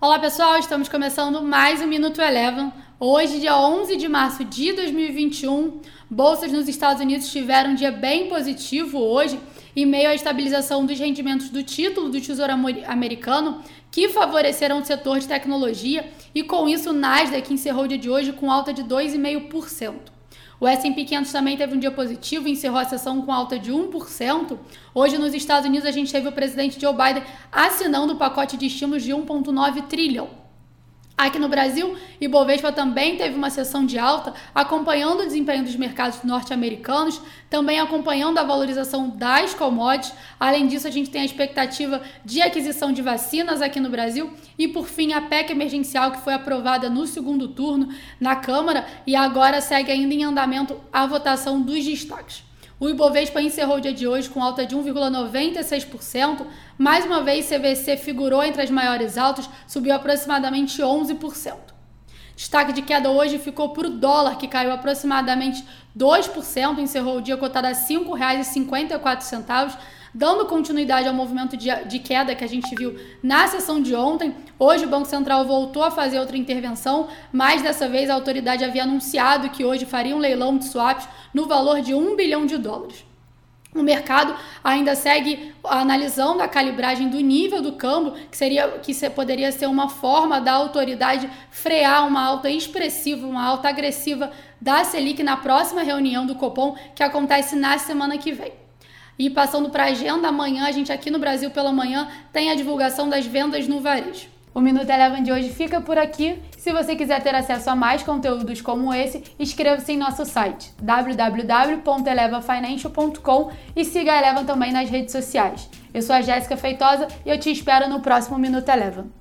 Olá pessoal, estamos começando mais um Minuto Eleven. Hoje, dia 11 de março de 2021, bolsas nos Estados Unidos tiveram um dia bem positivo hoje, em meio à estabilização dos rendimentos do título do Tesouro Americano, que favoreceram o setor de tecnologia, e com isso o Nasdaq encerrou o dia de hoje com alta de 2,5%. O S&P 500 também teve um dia positivo encerrou a sessão com alta de 1%. Hoje, nos Estados Unidos, a gente teve o presidente Joe Biden assinando o pacote de estímulos de 1,9 trilhão. Aqui no Brasil, Ibovespa também teve uma sessão de alta, acompanhando o desempenho dos mercados norte-americanos, também acompanhando a valorização das commodities. Além disso, a gente tem a expectativa de aquisição de vacinas aqui no Brasil e, por fim, a PEC emergencial que foi aprovada no segundo turno na Câmara e agora segue ainda em andamento a votação dos destaques. O Ibovespa encerrou o dia de hoje com alta de 1,96%. Mais uma vez, CVC figurou entre as maiores altas, subiu aproximadamente 11%. Destaque de queda hoje ficou para o dólar, que caiu aproximadamente 2%, encerrou o dia cotado a R$ 5,54 dando continuidade ao movimento de, de queda que a gente viu na sessão de ontem. Hoje o Banco Central voltou a fazer outra intervenção, mas dessa vez a autoridade havia anunciado que hoje faria um leilão de swaps no valor de 1 bilhão de dólares. O mercado ainda segue analisando a calibragem do nível do câmbio, que seria que poderia ser uma forma da autoridade frear uma alta expressiva, uma alta agressiva da Selic na próxima reunião do Copom, que acontece na semana que vem. E passando para a agenda, amanhã a gente aqui no Brasil pela manhã tem a divulgação das vendas no varejo. O Minuto Eleven de hoje fica por aqui. Se você quiser ter acesso a mais conteúdos como esse, inscreva-se em nosso site www.elevafinancial.com e siga a Eleven também nas redes sociais. Eu sou a Jéssica Feitosa e eu te espero no próximo Minuto Eleven.